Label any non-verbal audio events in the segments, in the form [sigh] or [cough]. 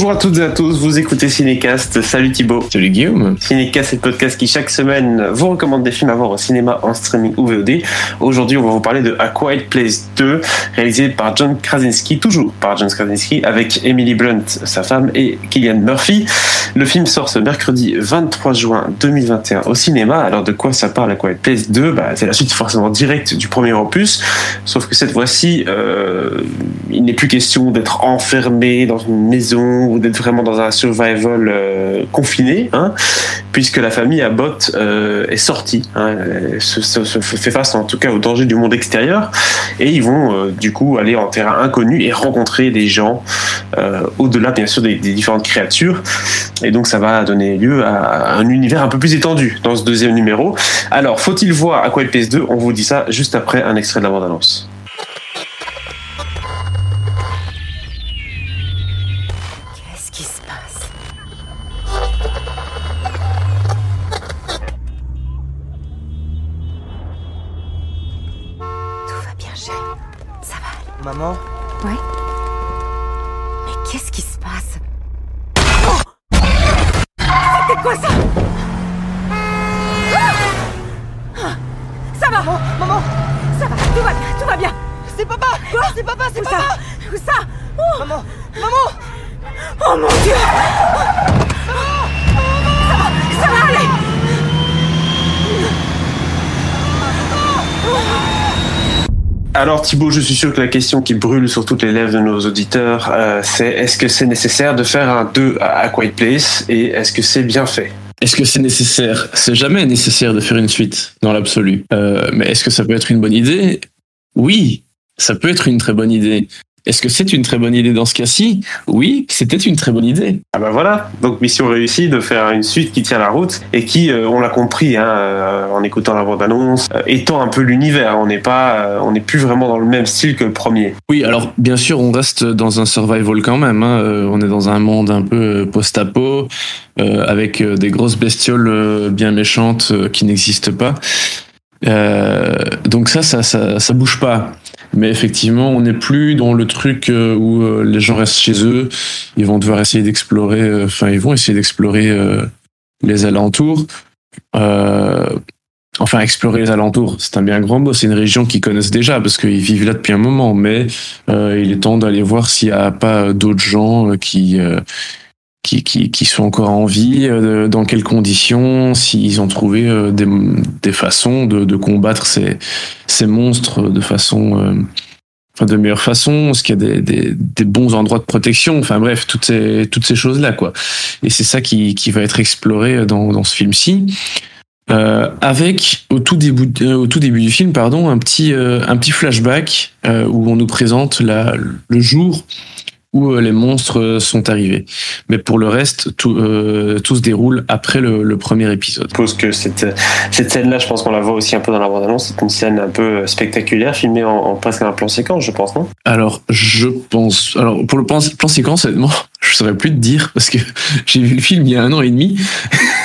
Bonjour à toutes et à tous, vous écoutez Cinécast. Salut Thibaut. Salut Guillaume. Cinécast, c'est le podcast qui chaque semaine vous recommande des films à voir au cinéma, en streaming ou VOD. Aujourd'hui, on va vous parler de A Quiet Place 2, réalisé par John Krasinski, toujours par John Krasinski, avec Emily Blunt, sa femme, et Killian Murphy. Le film sort ce mercredi 23 juin 2021 au cinéma. Alors de quoi ça parle A Quiet Place 2 bah, C'est la suite forcément directe du premier opus, sauf que cette fois-ci, euh, il n'est plus question d'être enfermé dans une maison ou d'être vraiment dans un survival euh, confiné, hein, puisque la famille Abbott euh, est sortie, hein, se, fait face en tout cas au danger du monde extérieur, et ils vont euh, du coup aller en terrain inconnu et rencontrer des gens au-delà bien sûr des, des, différentes créatures, et donc ça va donner lieu à un univers un peu plus étendu dans ce deuxième numéro. Alors, faut-il voir à quoi il PS2 On vous dit ça juste après un extrait de la bande-annonce. Maman Ouais. Mais qu'est-ce qui se passe? Oh C'était quoi ça? Ça va! Maman Maman! Ça va, tout va bien, tout va bien. C'est papa! Quoi? C'est papa, c'est papa! ça? Où ça? Oh! Maman Maman! Oh mon dieu Ça va, ça va aller Alors Thibaut, je suis sûr que la question qui brûle sur toutes les lèvres de nos auditeurs, euh, c'est est-ce que c'est nécessaire de faire un 2 à Quiet Place et est-ce que c'est bien fait? Est-ce que c'est nécessaire? C'est jamais nécessaire de faire une suite dans l'absolu. Euh, mais est-ce que ça peut être une bonne idée? Oui, ça peut être une très bonne idée. Est-ce que c'est une très bonne idée dans ce cas-ci? Oui, c'était une très bonne idée. Ah ben voilà, donc mission réussie de faire une suite qui tient la route et qui, euh, on l'a compris hein, euh, en écoutant la bande-annonce, euh, étend un peu l'univers. On n'est pas, euh, on n'est plus vraiment dans le même style que le premier. Oui, alors bien sûr, on reste dans un survival quand même. Hein. on est dans un monde un peu post-apo avec des grosses bestioles bien méchantes qui n'existent pas. donc ça, ça, ça, ça bouge pas. Mais effectivement, on n'est plus dans le truc où les gens restent chez eux, ils vont devoir essayer d'explorer, enfin, ils vont essayer d'explorer les alentours. Euh, enfin, explorer les alentours, c'est un bien grand mot. C'est une région qu'ils connaissent déjà parce qu'ils vivent là depuis un moment. Mais euh, il est temps d'aller voir s'il n'y a pas d'autres gens qui, euh, qui, qui, qui, sont encore en vie, euh, dans quelles conditions, s'ils ont trouvé euh, des, des façons de, de combattre ces, ces monstres de façon, euh, enfin de meilleure façon, est-ce qu'il y a des, des, des, bons endroits de protection, enfin bref, toutes ces, toutes ces choses-là, quoi. Et c'est ça qui, qui va être exploré dans, dans ce film-ci. Euh, avec au tout début euh, au tout début du film pardon un petit euh, un petit flashback où on nous présente la, le jour où les monstres sont arrivés. Mais pour le reste, tout, euh, tout se déroule après le, le, premier épisode. Je suppose que cette, cette scène-là, je pense qu'on la voit aussi un peu dans la bande-annonce. C'est une scène un peu spectaculaire, filmée en, en, presque un plan séquence, je pense, non? Alors, je pense. Alors, pour le plan, plan séquence, honnêtement, [laughs] je saurais plus te dire parce que [laughs] j'ai vu le film il y a un an et demi.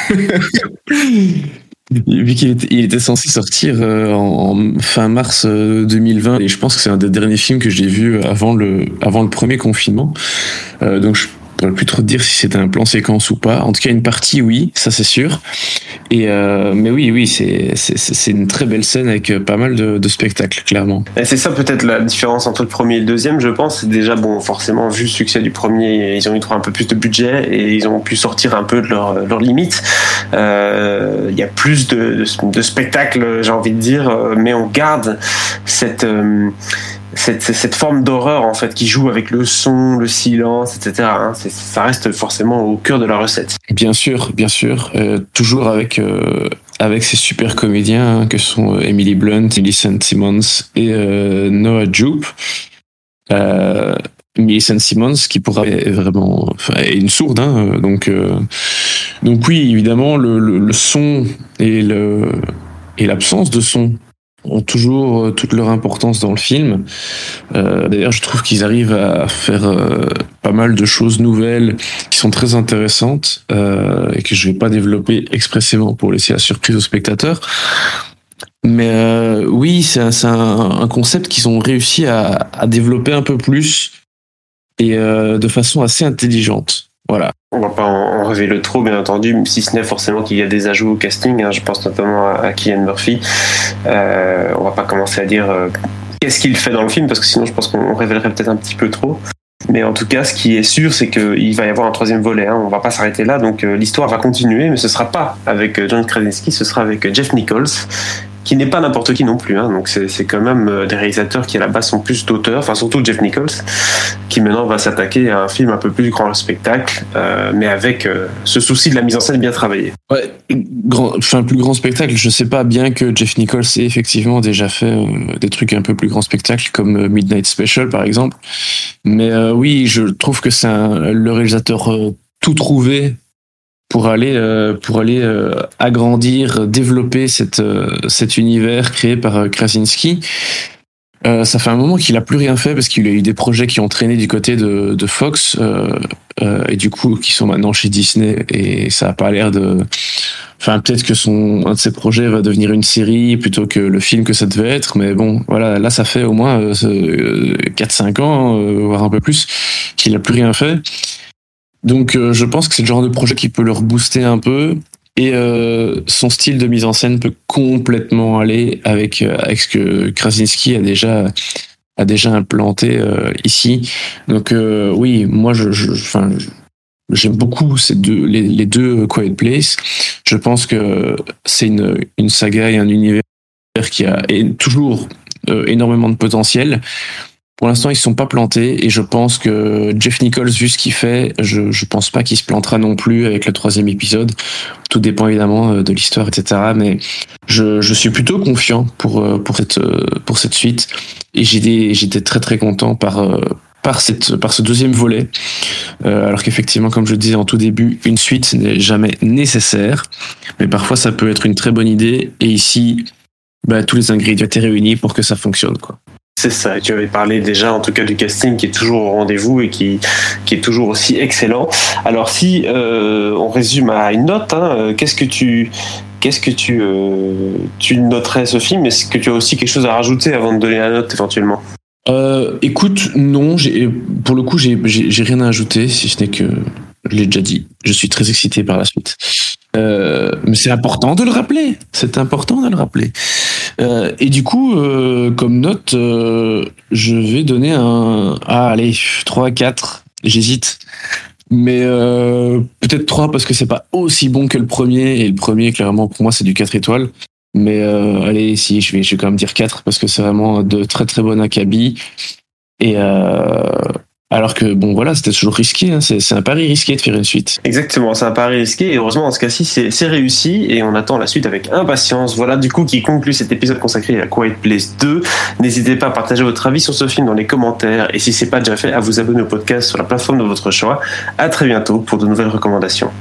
[laughs] Vu qu'il était, censé sortir euh, en, fin mars 2020 et je pense que c'est un des derniers films que j'ai vu avant le avant le premier confinement. Euh, donc je pourrais plus trop dire si c'était un plan séquence ou pas. En tout cas, une partie, oui, ça c'est sûr. Et euh, mais oui, oui, c'est une très belle scène avec pas mal de, spectacles, clairement. C'est ça peut-être la différence entre le premier et le deuxième, je pense. Déjà bon, forcément, vu le succès du premier, ils ont eu un peu plus de budget et ils ont pu sortir un peu de leurs leur limites. Euh, il y a plus de, spectacles, j'ai envie de dire, mais on garde cette euh, cette, cette, forme d'horreur en fait qui joue avec le son, le silence, etc. Hein, ça reste forcément au cœur de la recette. Bien sûr, bien sûr, euh, toujours avec euh, avec ces super comédiens hein, que sont Emily Blunt, Millicent Simmons et euh, Noah Jupe. Euh, Millicent Simmons qui pourra est vraiment enfin, est une sourde hein, donc donc oui évidemment le, le, le son et le et l'absence de son ont toujours toute leur importance dans le film. Euh, D'ailleurs, je trouve qu'ils arrivent à faire euh, pas mal de choses nouvelles qui sont très intéressantes euh, et que je vais pas développer expressément pour laisser la surprise aux spectateurs. Mais euh, oui, c'est un, concept qu'ils ont réussi à, développer un peu plus et de façon assez intelligente. Voilà. On va pas en, révéler trop, bien entendu, si ce n'est forcément qu'il y a des ajouts au casting. Hein. je pense notamment à, Kian Murphy. Euh, on va pas commencer à dire euh, qu'est-ce qu'il fait dans le film, parce que sinon je pense qu'on révélerait peut-être un petit peu trop. Mais en tout cas, ce qui est sûr, c'est qu'il va y avoir un troisième volet. Hein. On va pas s'arrêter là, donc euh, l'histoire va continuer, mais ce sera pas avec John Krasinski, ce sera avec Jeff Nichols, qui n'est pas n'importe qui non plus. Hein. Donc c'est quand même euh, des réalisateurs qui à la base sont plus d'auteurs, enfin surtout Jeff Nichols, qui maintenant va s'attaquer à un film un peu plus grand spectacle, euh, mais avec euh, ce souci de la mise en scène bien travaillée. Ouais, grand, enfin plus grand spectacle. Je sais pas bien que Jeff Nichols ait effectivement déjà fait des trucs un peu plus grand spectacle comme Midnight Special par exemple, mais oui, je trouve que c'est le réalisateur tout trouvé pour aller euh, pour aller euh, agrandir, développer cette euh, cet univers créé par Krasinski. ça fait un moment qu'il a plus rien fait parce qu'il a eu des projets qui ont traîné du côté de, Fox et du coup qui sont maintenant chez Disney et ça a pas l'air de. Enfin peut-être que son un de ses projets va devenir une série plutôt que le film que ça devait être, mais bon voilà là ça fait au moins 4-5 ans voire un peu plus qu'il a plus rien fait. Donc euh, je pense que c'est le genre de projet qui peut le rebooster un peu. Et euh, son style de mise en scène peut complètement aller avec, euh, avec ce que Krasinski a déjà a déjà implanté ici. Donc oui, moi je, je enfin j'aime beaucoup ces deux les, les, deux Quiet Place. Je pense que c'est une une saga et un univers qui a toujours énormément de potentiel. Pour l'instant, ils ne sont pas plantés et je pense que Jeff Nichols, vu ce qu'il fait, je ne pense pas qu'il se plantera non plus avec le troisième épisode. Tout dépend évidemment euh, de l'histoire, etc. Mais je, je, suis plutôt confiant pour euh, pour cette euh, pour cette suite et j'étais très très content par par cette par ce deuxième volet. alors qu'effectivement, comme je le disais en tout début, une suite n'est jamais nécessaire, mais parfois ça peut être une très bonne idée. Et ici, bah, tous les ingrédients étaient réunis pour que ça fonctionne, quoi. C'est ça, tu avais parlé déjà en tout cas du casting qui est toujours au rendez-vous et qui, qui est toujours aussi excellent. Alors si euh, on résume à une note, hein, euh, qu'est-ce que tu qu'est-ce que tu, euh, tu noterais ce film Est-ce que tu as aussi quelque chose à rajouter avant de donner la note éventuellement? Écoute, non, pour le coup j'ai rien à ajouter si ce n'est que je l'ai déjà dit. Je suis très excité par la suite. Mais c'est important de le rappeler. C'est important de le rappeler. Euh, et du coup, euh, comme note, je vais donner un. Ah, allez, 3, 4. J'hésite. Mais peut-être 3 parce que c'est pas aussi bon que le premier. Et le premier, clairement, pour moi, c'est du 4 étoiles. Mais allez, si, je vais, je vais quand même dire 4 parce que c'est vraiment de très très bon acabit. Et, alors que bon voilà, c'était toujours risqué, hein. c'est un pari risqué de faire une suite. Exactement, c'est un pari risqué et heureusement dans ce cas-ci c'est réussi et on attend la suite avec impatience. Voilà du coup qui conclut cet épisode consacré à Quiet Place 2. N'hésitez pas à partager votre avis sur ce film dans les commentaires et si c'est pas déjà fait à vous abonner au podcast sur la plateforme de votre choix. À très bientôt pour de nouvelles recommandations.